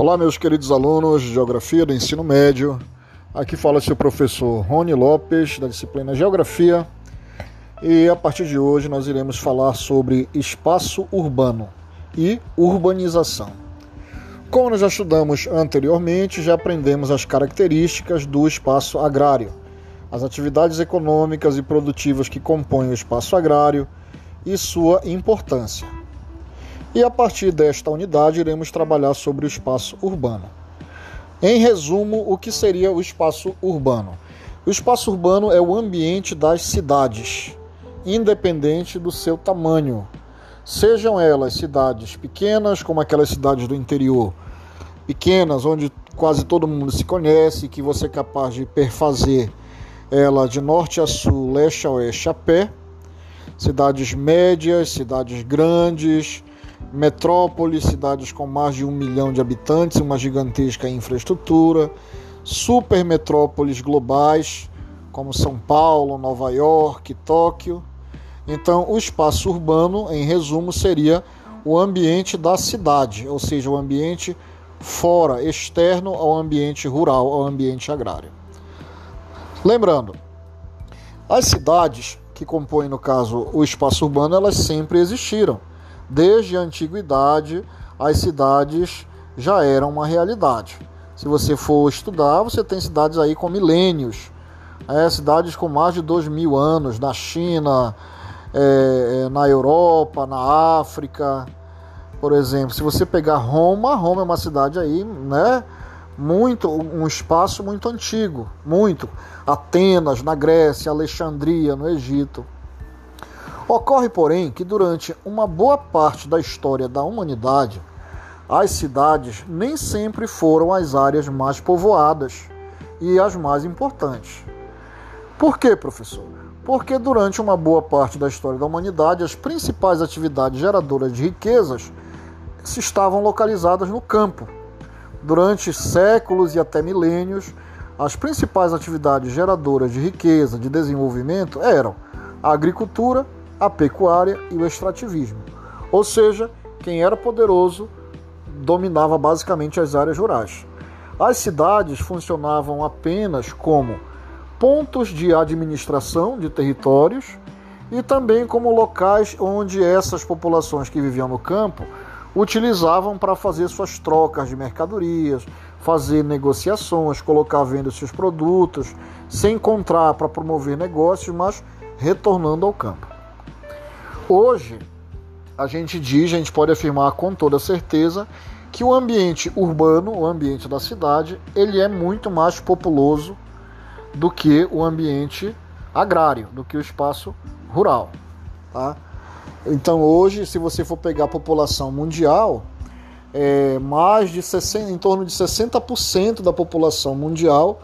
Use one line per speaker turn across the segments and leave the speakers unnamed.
Olá, meus queridos alunos de Geografia do Ensino Médio. Aqui fala seu professor Rony Lopes, da disciplina Geografia. E a partir de hoje nós iremos falar sobre espaço urbano e urbanização. Como nós já estudamos anteriormente, já aprendemos as características do espaço agrário, as atividades econômicas e produtivas que compõem o espaço agrário e sua importância. E a partir desta unidade iremos trabalhar sobre o espaço urbano. Em resumo, o que seria o espaço urbano? O espaço urbano é o ambiente das cidades, independente do seu tamanho. Sejam elas cidades pequenas, como aquelas cidades do interior, pequenas, onde quase todo mundo se conhece, que você é capaz de perfazer ela de norte a sul, leste a oeste a pé, cidades médias, cidades grandes, metrópoles, cidades com mais de um milhão de habitantes, uma gigantesca infraestrutura, supermetrópoles globais, como São Paulo, Nova York, Tóquio. Então, o espaço urbano, em resumo, seria o ambiente da cidade, ou seja, o ambiente fora, externo ao ambiente rural, ao ambiente agrário. Lembrando, as cidades que compõem, no caso, o espaço urbano, elas sempre existiram. Desde a antiguidade, as cidades já eram uma realidade. Se você for estudar, você tem cidades aí com milênios, é, cidades com mais de dois mil anos, na China, é, é, na Europa, na África, por exemplo. Se você pegar Roma, Roma é uma cidade aí, né? Muito, um espaço muito antigo, muito. Atenas, na Grécia, Alexandria, no Egito. Ocorre, porém, que durante uma boa parte da história da humanidade, as cidades nem sempre foram as áreas mais povoadas e as mais importantes. Por quê, professor? Porque durante uma boa parte da história da humanidade, as principais atividades geradoras de riquezas se estavam localizadas no campo. Durante séculos e até milênios, as principais atividades geradoras de riqueza, de desenvolvimento eram a agricultura, a pecuária e o extrativismo. Ou seja, quem era poderoso dominava basicamente as áreas rurais. As cidades funcionavam apenas como pontos de administração de territórios e também como locais onde essas populações que viviam no campo utilizavam para fazer suas trocas de mercadorias, fazer negociações, colocar venda seus produtos, se encontrar para promover negócios, mas retornando ao campo. Hoje, a gente diz, a gente pode afirmar com toda certeza que o ambiente urbano, o ambiente da cidade, ele é muito mais populoso do que o ambiente agrário, do que o espaço rural, tá? Então hoje, se você for pegar a população mundial, é, mais de 60, em torno de 60% da população mundial,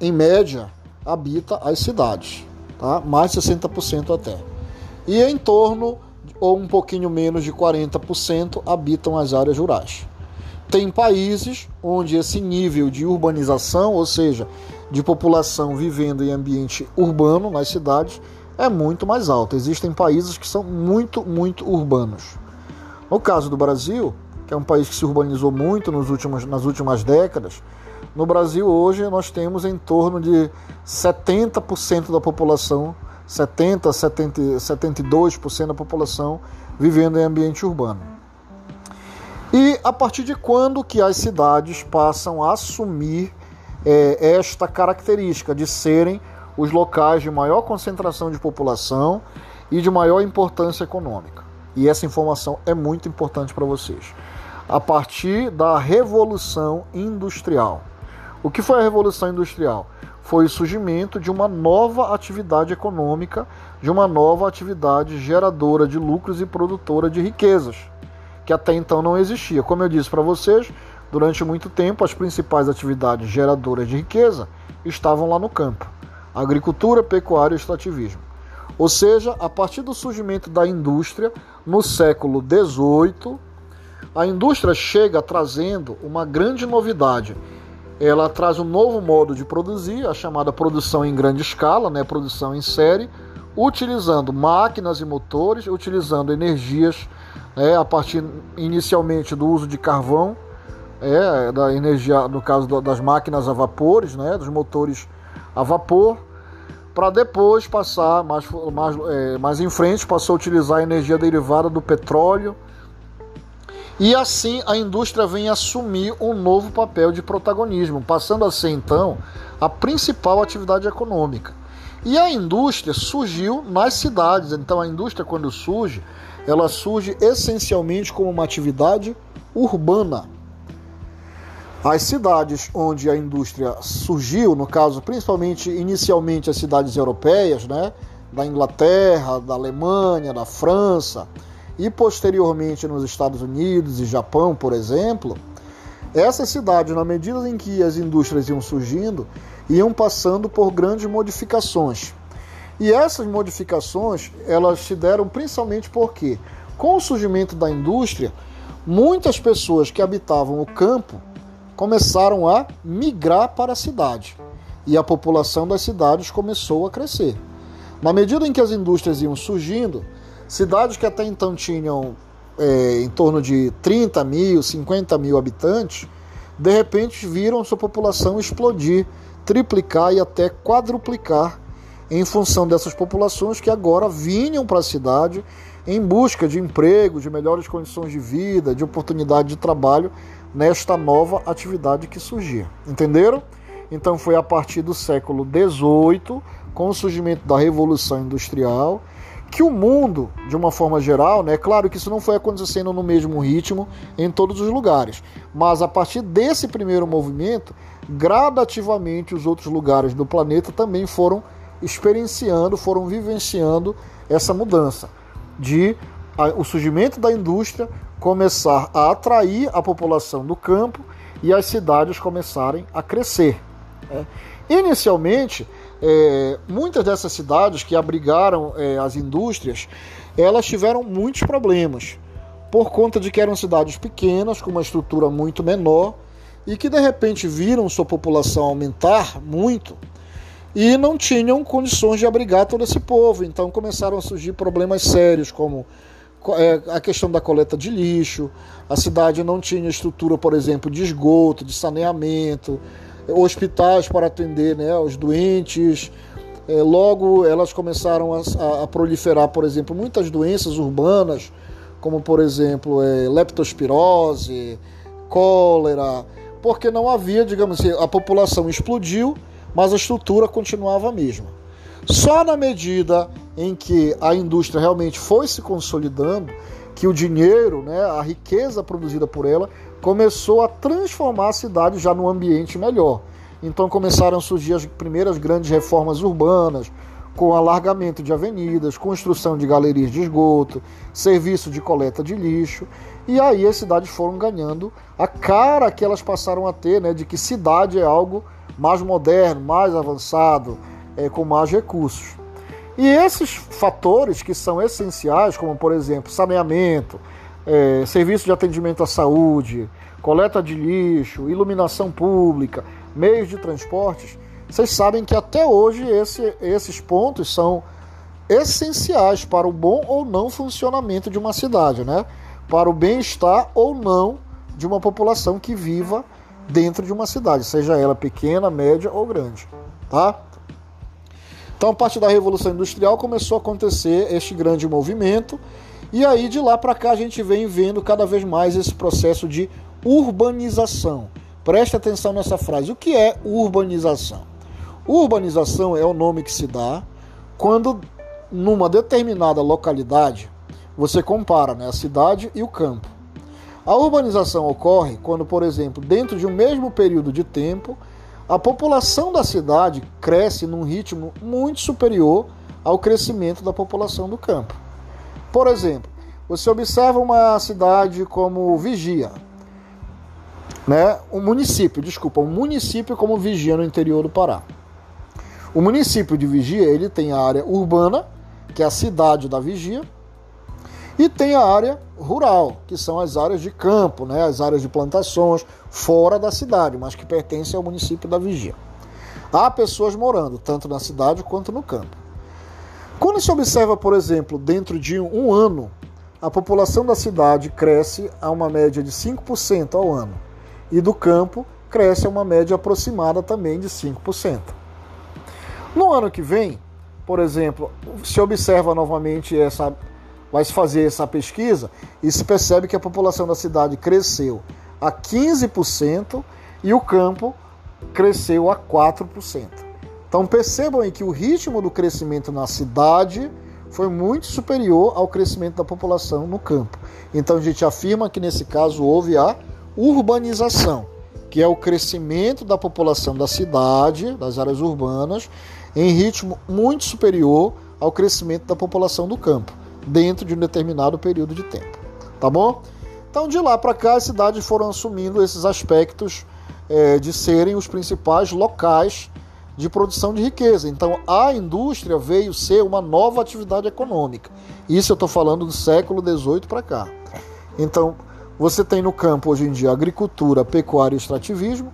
em média, habita as cidades, tá? Mais de 60% até e em torno ou um pouquinho menos de 40% habitam as áreas rurais. Tem países onde esse nível de urbanização, ou seja, de população vivendo em ambiente urbano nas cidades, é muito mais alto. Existem países que são muito, muito urbanos. No caso do Brasil, que é um país que se urbanizou muito nos últimos, nas últimas décadas, no Brasil hoje nós temos em torno de 70% da população 70, 70, 72% da população vivendo em ambiente urbano. E a partir de quando que as cidades passam a assumir é, esta característica de serem os locais de maior concentração de população e de maior importância econômica? E essa informação é muito importante para vocês. A partir da Revolução Industrial. O que foi a Revolução Industrial? Foi o surgimento de uma nova atividade econômica, de uma nova atividade geradora de lucros e produtora de riquezas, que até então não existia. Como eu disse para vocês, durante muito tempo as principais atividades geradoras de riqueza estavam lá no campo: agricultura, pecuária e extrativismo. Ou seja, a partir do surgimento da indústria no século XVIII, a indústria chega trazendo uma grande novidade ela traz um novo modo de produzir, a chamada produção em grande escala, né, produção em série, utilizando máquinas e motores, utilizando energias né, a partir inicialmente do uso de carvão é, da energia, no caso das máquinas a vapores, né, dos motores a vapor, para depois passar mais, mais, é, mais em frente, passou a utilizar a energia derivada do petróleo. E assim a indústria vem assumir um novo papel de protagonismo, passando a ser então a principal atividade econômica. E a indústria surgiu nas cidades. Então a indústria quando surge, ela surge essencialmente como uma atividade urbana. As cidades onde a indústria surgiu, no caso, principalmente inicialmente as cidades europeias, né, da Inglaterra, da Alemanha, da França e posteriormente nos Estados Unidos e Japão, por exemplo, essas cidades, na medida em que as indústrias iam surgindo, iam passando por grandes modificações. E essas modificações, elas se deram principalmente porque, com o surgimento da indústria, muitas pessoas que habitavam o campo começaram a migrar para a cidade e a população das cidades começou a crescer. Na medida em que as indústrias iam surgindo, cidades que até então tinham é, em torno de 30 mil, 50 mil habitantes, de repente viram sua população explodir, triplicar e até quadruplicar em função dessas populações que agora vinham para a cidade em busca de emprego, de melhores condições de vida, de oportunidade de trabalho nesta nova atividade que surgia. Entenderam? Então foi a partir do século XVIII, com o surgimento da Revolução Industrial, que o mundo, de uma forma geral, né, claro que isso não foi acontecendo no mesmo ritmo em todos os lugares, mas a partir desse primeiro movimento, gradativamente os outros lugares do planeta também foram experienciando, foram vivenciando essa mudança de a, o surgimento da indústria começar a atrair a população do campo e as cidades começarem a crescer. Né? Inicialmente, é, muitas dessas cidades que abrigaram é, as indústrias, elas tiveram muitos problemas, por conta de que eram cidades pequenas, com uma estrutura muito menor, e que de repente viram sua população aumentar muito e não tinham condições de abrigar todo esse povo. Então começaram a surgir problemas sérios, como é, a questão da coleta de lixo, a cidade não tinha estrutura, por exemplo, de esgoto, de saneamento, hospitais para atender né, os doentes. É, logo, elas começaram a, a, proliferar, por exemplo, muitas doenças urbanas, como, por exemplo, é, leptospirose, cólera, porque não havia, digamos assim, a população explodiu, mas a estrutura continuava a mesma. Só na medida em que a indústria realmente foi se consolidando, que o dinheiro, né, a riqueza produzida por ela, começou a transformar a cidade já num ambiente melhor. Então começaram a surgir as primeiras grandes reformas urbanas, com alargamento de avenidas, construção de galerias de esgoto, serviço de coleta de lixo, e aí as cidades foram ganhando a cara que elas passaram a ter, né, de que cidade é algo mais moderno, mais avançado, é, com mais recursos. E esses fatores que são essenciais, como por exemplo saneamento, é, serviço de atendimento à saúde, coleta de lixo, iluminação pública, meios de transportes, vocês sabem que até hoje esse, esses pontos são essenciais para o bom ou não funcionamento de uma cidade, né? Para o bem-estar ou não de uma população que viva dentro de uma cidade, seja ela pequena, média ou grande, tá? Então, a partir da Revolução Industrial começou a acontecer este grande movimento, e aí de lá para cá a gente vem vendo cada vez mais esse processo de urbanização. Preste atenção nessa frase. O que é urbanização? Urbanização é o nome que se dá quando numa determinada localidade você compara né, a cidade e o campo. A urbanização ocorre quando, por exemplo, dentro de um mesmo período de tempo, a população da cidade cresce num ritmo muito superior ao crescimento da população do campo. Por exemplo, você observa uma cidade como Vigia, né? Um município, desculpa, um município como Vigia no interior do Pará. O município de Vigia, ele tem a área urbana, que é a cidade da Vigia, e tem a área rural, que são as áreas de campo, né, as áreas de plantações fora da cidade, mas que pertencem ao município da Vigia. Há pessoas morando tanto na cidade quanto no campo. Quando se observa, por exemplo, dentro de um ano, a população da cidade cresce a uma média de 5% ao ano, e do campo cresce a uma média aproximada também de 5%. No ano que vem, por exemplo, se observa novamente essa vai se fazer essa pesquisa e se percebe que a população da cidade cresceu a 15% e o campo cresceu a 4%. Então percebam aí que o ritmo do crescimento na cidade foi muito superior ao crescimento da população no campo. Então a gente afirma que nesse caso houve a urbanização, que é o crescimento da população da cidade, das áreas urbanas, em ritmo muito superior ao crescimento da população do campo, dentro de um determinado período de tempo. Tá bom? Então, de lá para cá, as cidades foram assumindo esses aspectos é, de serem os principais locais de produção de riqueza. Então, a indústria veio ser uma nova atividade econômica. Isso eu estou falando do século XVIII para cá. Então, você tem no campo hoje em dia agricultura, pecuária e extrativismo,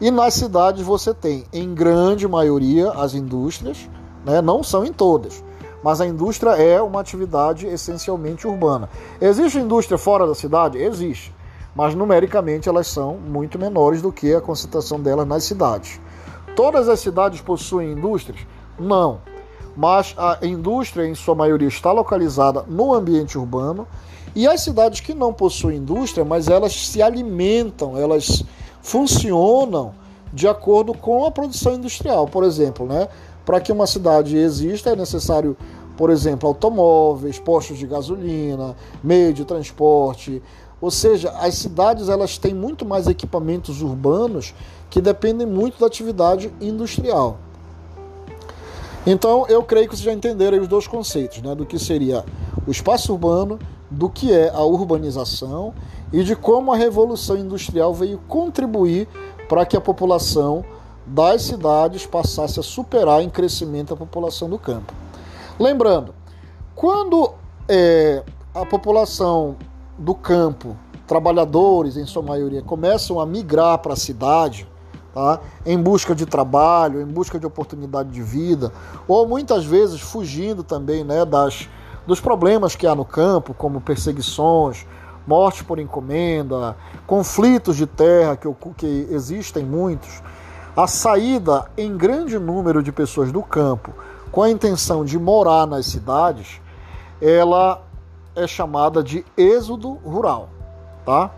e nas cidades você tem, em grande maioria, as indústrias, né? não são em todas, mas a indústria é uma atividade essencialmente urbana. Existe indústria fora da cidade? Existe, mas numericamente elas são muito menores do que a concentração delas nas cidades. Todas as cidades possuem indústrias? Não. Mas a indústria, em sua maioria, está localizada no ambiente urbano. E as cidades que não possuem indústria, mas elas se alimentam, elas funcionam de acordo com a produção industrial. Por exemplo, né? para que uma cidade exista é necessário, por exemplo, automóveis, postos de gasolina, meio de transporte. Ou seja, as cidades elas têm muito mais equipamentos urbanos que dependem muito da atividade industrial. Então, eu creio que vocês já entenderam os dois conceitos, né, do que seria o espaço urbano, do que é a urbanização e de como a revolução industrial veio contribuir para que a população das cidades passasse a superar em crescimento a população do campo. Lembrando, quando é, a população do campo, trabalhadores em sua maioria, começam a migrar para a cidade, tá? em busca de trabalho, em busca de oportunidade de vida, ou muitas vezes fugindo também né, das, dos problemas que há no campo, como perseguições, morte por encomenda, conflitos de terra, que, que existem muitos, a saída em grande número de pessoas do campo com a intenção de morar nas cidades, ela é chamada de êxodo rural, tá?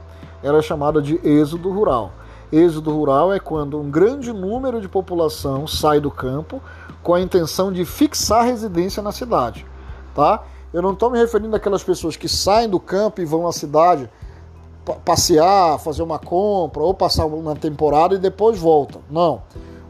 Ela é chamada de êxodo rural. Êxodo rural é quando um grande número de população sai do campo com a intenção de fixar residência na cidade, tá? Eu não estou me referindo àquelas pessoas que saem do campo e vão à cidade passear, fazer uma compra ou passar uma temporada e depois voltam. Não.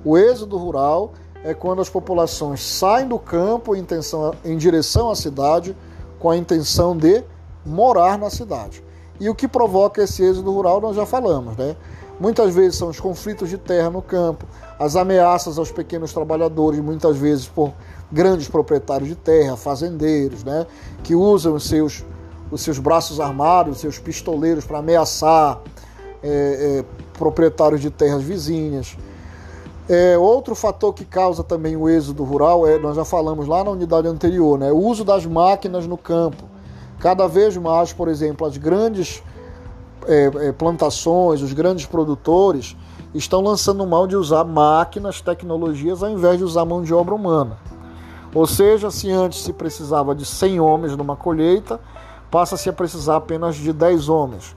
O êxodo rural é quando as populações saem do campo em, intenção, em direção à cidade com a intenção de morar na cidade. E o que provoca esse êxodo rural nós já falamos, né? Muitas vezes são os conflitos de terra no campo, as ameaças aos pequenos trabalhadores, muitas vezes por grandes proprietários de terra, fazendeiros, né, que usam os seus, os seus braços armados, os seus pistoleiros para ameaçar é, é, proprietários de terras vizinhas. É, outro fator que causa também o êxodo rural é, nós já falamos lá na unidade anterior, né, o uso das máquinas no campo. Cada vez mais, por exemplo, as grandes é, é, plantações, os grandes produtores estão lançando mão de usar máquinas, tecnologias, ao invés de usar mão de obra humana. Ou seja, se antes se precisava de 100 homens numa colheita, passa-se a precisar apenas de 10 homens.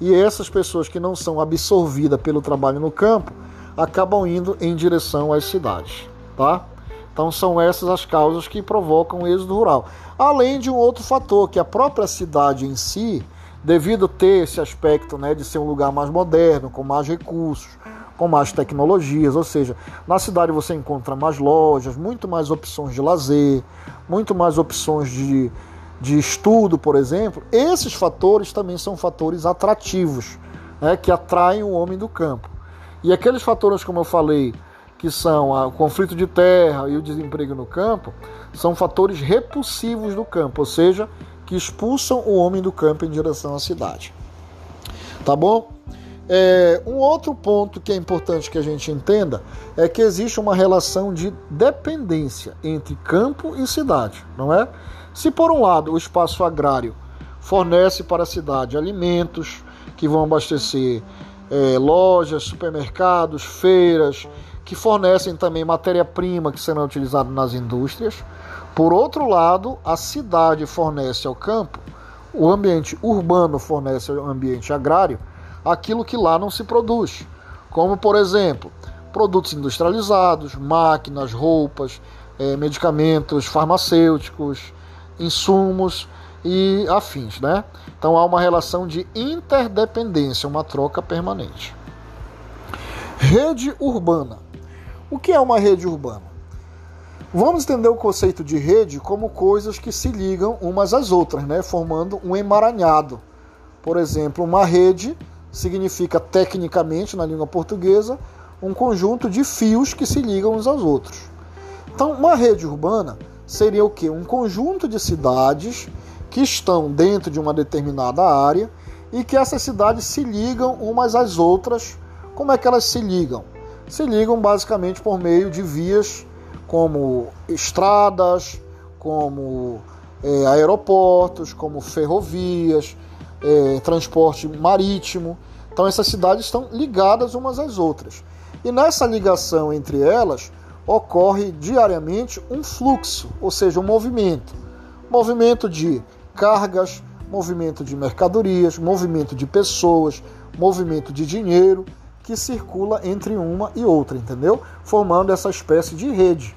E essas pessoas que não são absorvidas pelo trabalho no campo acabam indo em direção às cidades, tá? Então são essas as causas que provocam o êxodo rural. Além de um outro fator, que a própria cidade em si, devido ter esse aspecto né, de ser um lugar mais moderno, com mais recursos, com mais tecnologias, ou seja, na cidade você encontra mais lojas, muito mais opções de lazer, muito mais opções de, de estudo, por exemplo. Esses fatores também são fatores atrativos, né, que atraem o homem do campo. E aqueles fatores, como eu falei, que são o conflito de terra e o desemprego no campo, são fatores repulsivos do campo, ou seja, que expulsam o homem do campo em direção à cidade. Tá bom? É, um outro ponto que é importante que a gente entenda é que existe uma relação de dependência entre campo e cidade, não é? Se por um lado o espaço agrário fornece para a cidade alimentos que vão abastecer é, lojas, supermercados, feiras, que fornecem também matéria-prima que será utilizada nas indústrias. Por outro lado, a cidade fornece ao campo, o ambiente urbano fornece ao ambiente agrário, aquilo que lá não se produz, como por exemplo, produtos industrializados, máquinas, roupas, é, medicamentos farmacêuticos, insumos e afins, né? Então há uma relação de interdependência, uma troca permanente. Rede urbana. O que é uma rede urbana? Vamos entender o conceito de rede como coisas que se ligam umas às outras, né? formando um emaranhado. Por exemplo, uma rede significa tecnicamente na língua portuguesa um conjunto de fios que se ligam uns aos outros. Então, uma rede urbana seria o que? Um conjunto de cidades que estão dentro de uma determinada área e que essas cidades se ligam umas às outras. Como é que elas se ligam? Se ligam basicamente por meio de vias como estradas, como é, aeroportos, como ferrovias, é, transporte marítimo. Então essas cidades estão ligadas umas às outras. E nessa ligação entre elas ocorre diariamente um fluxo, ou seja, um movimento. Movimento de cargas, movimento de mercadorias, movimento de pessoas, movimento de dinheiro que circula entre uma e outra, entendeu? Formando essa espécie de rede.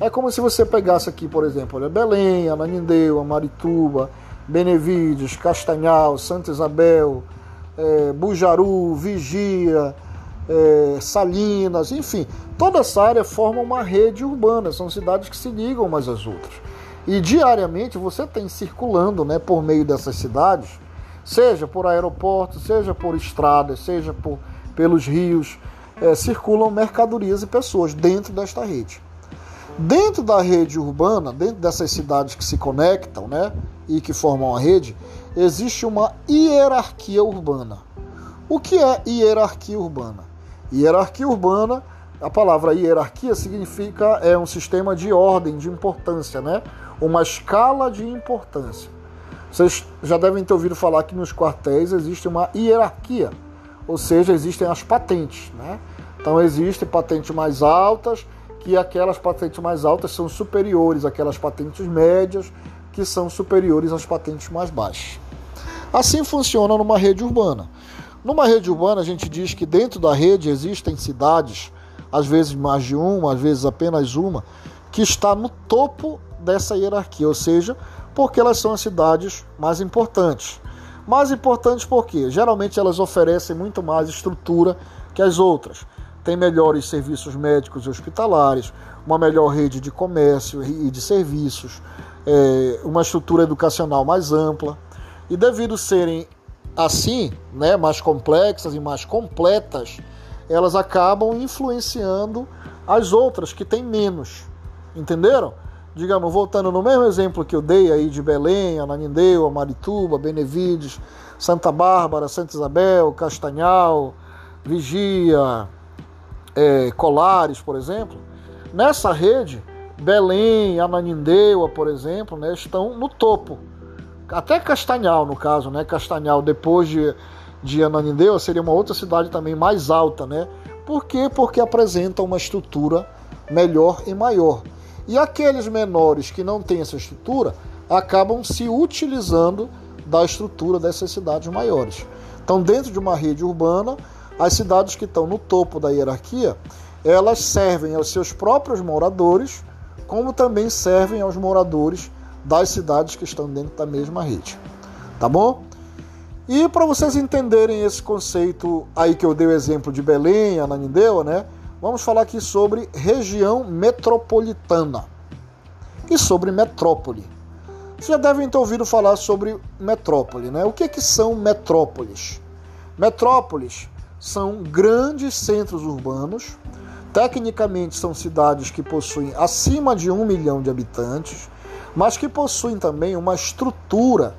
É como se você pegasse aqui, por exemplo, olha, Belém, Ananindeua, Marituba, Benevides, Castanhal, Santa Isabel, é, Bujaru, Vigia, é, Salinas, enfim, toda essa área forma uma rede urbana, são cidades que se ligam umas às outras. E diariamente você tem circulando né, por meio dessas cidades, seja por aeroportos, seja por estradas, seja por, pelos rios, é, circulam mercadorias e pessoas dentro desta rede. Dentro da rede urbana, dentro dessas cidades que se conectam né, e que formam a rede, existe uma hierarquia urbana. O que é hierarquia urbana? Hierarquia urbana, a palavra hierarquia significa é um sistema de ordem, de importância, né? Uma escala de importância. Vocês já devem ter ouvido falar que nos quartéis existe uma hierarquia, ou seja, existem as patentes. Né? Então existem patentes mais altas, que aquelas patentes mais altas são superiores àquelas patentes médias, que são superiores às patentes mais baixas. Assim funciona numa rede urbana. Numa rede urbana, a gente diz que dentro da rede existem cidades, às vezes mais de uma, às vezes apenas uma, que está no topo dessa hierarquia, ou seja, porque elas são as cidades mais importantes. Mais importantes porque geralmente elas oferecem muito mais estrutura que as outras. Tem melhores serviços médicos e hospitalares, uma melhor rede de comércio e de serviços, é, uma estrutura educacional mais ampla. E devido serem assim, né, mais complexas e mais completas, elas acabam influenciando as outras que têm menos. Entenderam? Digamos, voltando no mesmo exemplo que eu dei aí de Belém, Ananindeua, Marituba, Benevides, Santa Bárbara, Santa Isabel, Castanhal, Vigia, é, Colares, por exemplo, nessa rede, Belém, Ananindeua, por exemplo, né, estão no topo. Até Castanhal, no caso, né? Castanhal, depois de, de Ananindeua, seria uma outra cidade também mais alta, né? Por quê? Porque apresenta uma estrutura melhor e maior. E aqueles menores que não têm essa estrutura acabam se utilizando da estrutura dessas cidades maiores. Então, dentro de uma rede urbana, as cidades que estão no topo da hierarquia, elas servem aos seus próprios moradores, como também servem aos moradores das cidades que estão dentro da mesma rede. Tá bom? E para vocês entenderem esse conceito aí que eu dei o exemplo de Belém, Ananindeua, né? Vamos falar aqui sobre região metropolitana e sobre metrópole. Vocês já devem ter ouvido falar sobre metrópole, né? O que, é que são metrópoles? Metrópoles são grandes centros urbanos, tecnicamente são cidades que possuem acima de um milhão de habitantes, mas que possuem também uma estrutura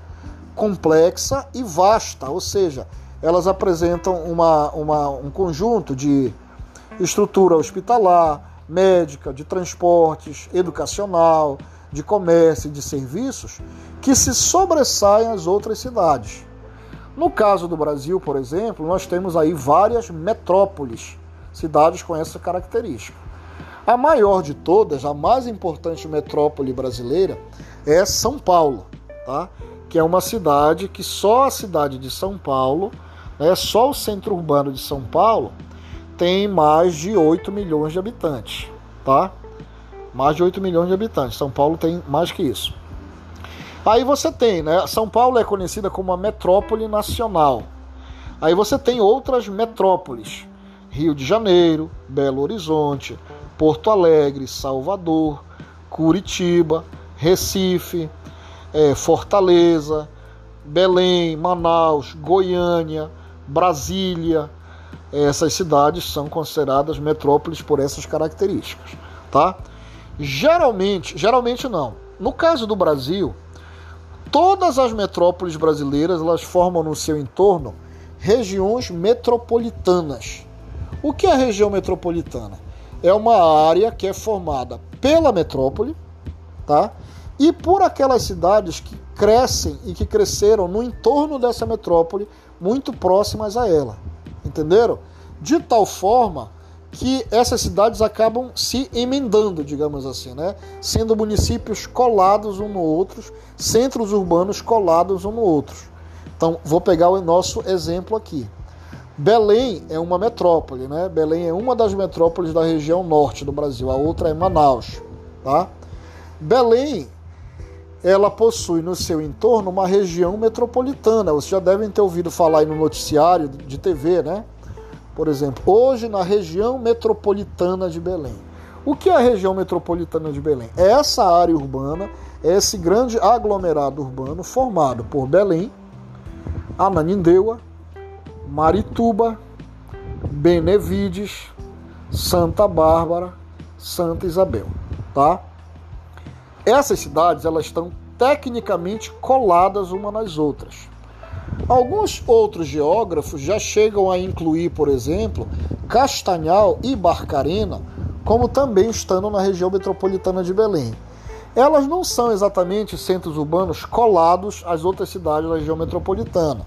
complexa e vasta, ou seja, elas apresentam uma, uma, um conjunto de estrutura hospitalar, médica, de transportes, educacional, de comércio e de serviços que se sobressaem às outras cidades. No caso do Brasil, por exemplo, nós temos aí várias metrópoles, cidades com essa característica. A maior de todas, a mais importante metrópole brasileira, é São Paulo, tá? que é uma cidade que só a cidade de São Paulo, né, só o centro urbano de São Paulo, tem mais de 8 milhões de habitantes. Tá? Mais de 8 milhões de habitantes. São Paulo tem mais que isso. Aí você tem, né? São Paulo é conhecida como a metrópole nacional. Aí você tem outras metrópoles: Rio de Janeiro, Belo Horizonte, Porto Alegre, Salvador, Curitiba, Recife, é, Fortaleza, Belém, Manaus, Goiânia, Brasília. Essas cidades são consideradas metrópoles por essas características, tá? Geralmente, geralmente não. No caso do Brasil, todas as metrópoles brasileiras elas formam no seu entorno regiões metropolitanas. O que é a região metropolitana? É uma área que é formada pela metrópole, tá? E por aquelas cidades que crescem e que cresceram no entorno dessa metrópole, muito próximas a ela. Entenderam? De tal forma que essas cidades acabam se emendando, digamos assim, né? Sendo municípios colados um no outro, centros urbanos colados um no outro. Então, vou pegar o nosso exemplo aqui. Belém é uma metrópole, né? Belém é uma das metrópoles da região norte do Brasil, a outra é Manaus, tá? Belém, ela possui no seu entorno uma região metropolitana. Vocês já devem ter ouvido falar aí no noticiário de TV, né? Por exemplo, hoje na região metropolitana de Belém. O que é a região metropolitana de Belém? É essa área urbana, é esse grande aglomerado urbano formado por Belém, Ananindeua, Marituba, Benevides, Santa Bárbara, Santa Isabel, tá? Essas cidades elas estão tecnicamente coladas uma nas outras. Alguns outros geógrafos já chegam a incluir, por exemplo, Castanhal e Barcarena como também estando na região metropolitana de Belém. Elas não são exatamente centros urbanos colados às outras cidades da região metropolitana,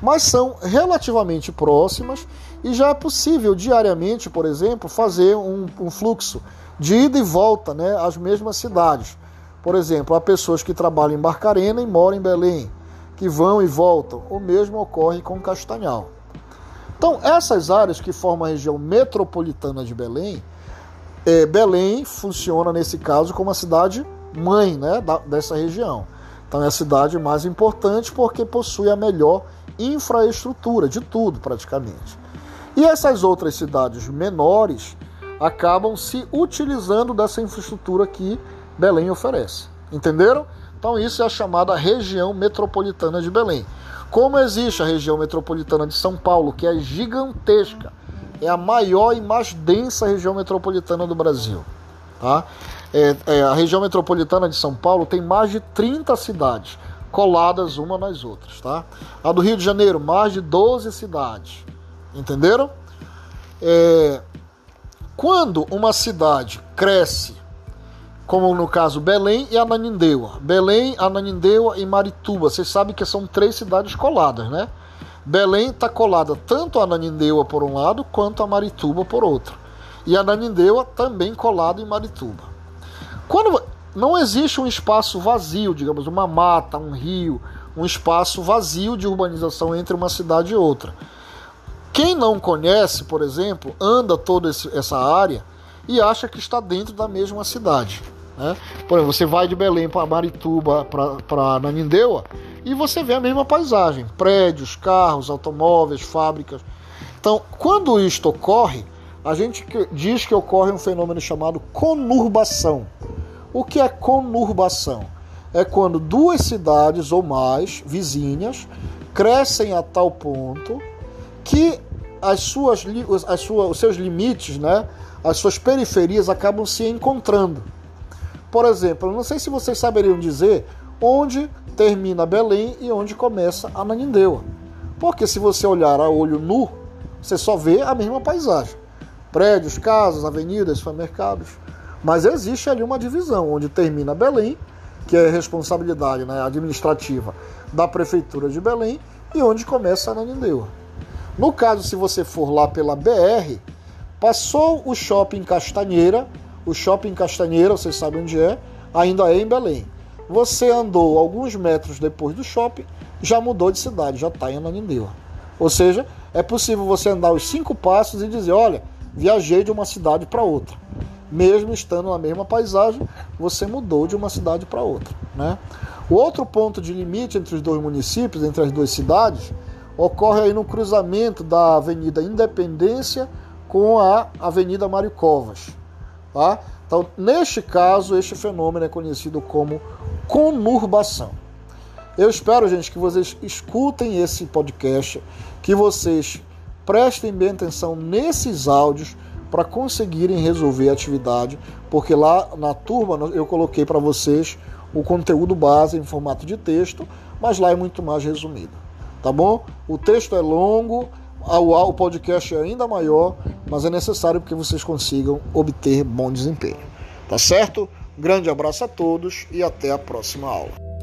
mas são relativamente próximas e já é possível diariamente, por exemplo, fazer um, um fluxo de ida e volta né, às mesmas cidades. Por exemplo, há pessoas que trabalham em Barcarena e moram em Belém que vão e voltam. O mesmo ocorre com Castanhal. Então, essas áreas que formam a região metropolitana de Belém, é, Belém funciona nesse caso como a cidade mãe né, da, dessa região. Então, é a cidade mais importante porque possui a melhor infraestrutura de tudo, praticamente. E essas outras cidades menores acabam se utilizando dessa infraestrutura que Belém oferece. Entenderam? Então, isso é a chamada região metropolitana de Belém. Como existe a região metropolitana de São Paulo, que é gigantesca, é a maior e mais densa região metropolitana do Brasil. Tá? É, é, a região metropolitana de São Paulo tem mais de 30 cidades coladas uma nas outras. Tá? A do Rio de Janeiro, mais de 12 cidades. Entenderam? É, quando uma cidade cresce como no caso Belém e Ananindeua. Belém, Ananindeua e Marituba. Vocês sabem que são três cidades coladas, né? Belém está colada tanto a Ananindeua por um lado quanto a Marituba por outro. E Ananindeua também colada em Marituba. Quando não existe um espaço vazio, digamos, uma mata, um rio, um espaço vazio de urbanização entre uma cidade e outra. Quem não conhece, por exemplo, anda toda essa área e acha que está dentro da mesma cidade. Né? Por exemplo, você vai de Belém para Marituba, para Nanindeua, e você vê a mesma paisagem: prédios, carros, automóveis, fábricas. Então, quando isto ocorre, a gente diz que ocorre um fenômeno chamado conurbação. O que é conurbação? É quando duas cidades ou mais vizinhas crescem a tal ponto que as suas, as suas, os seus limites, né, as suas periferias acabam se encontrando. Por exemplo, não sei se vocês saberiam dizer onde termina Belém e onde começa Ananindeua. Porque se você olhar a olho nu, você só vê a mesma paisagem. Prédios, casas, avenidas, supermercados. Mas existe ali uma divisão, onde termina Belém, que é responsabilidade né, administrativa da Prefeitura de Belém, e onde começa a Ananindeua. No caso, se você for lá pela BR, passou o shopping Castanheira, o shopping Castanheira, vocês sabem onde é, ainda é em Belém. Você andou alguns metros depois do shopping, já mudou de cidade, já está em Ananindeua. Ou seja, é possível você andar os cinco passos e dizer: olha, viajei de uma cidade para outra. Mesmo estando na mesma paisagem, você mudou de uma cidade para outra. Né? O outro ponto de limite entre os dois municípios, entre as duas cidades, ocorre aí no cruzamento da Avenida Independência com a Avenida Mário Covas. Tá? Então, neste caso, este fenômeno é conhecido como conurbação. Eu espero, gente, que vocês escutem esse podcast, que vocês prestem bem atenção nesses áudios para conseguirem resolver a atividade, porque lá na turma eu coloquei para vocês o conteúdo base em formato de texto, mas lá é muito mais resumido, tá bom? O texto é longo, o podcast é ainda maior, mas é necessário que vocês consigam obter bom desempenho, tá certo? grande abraço a todos e até a próxima aula.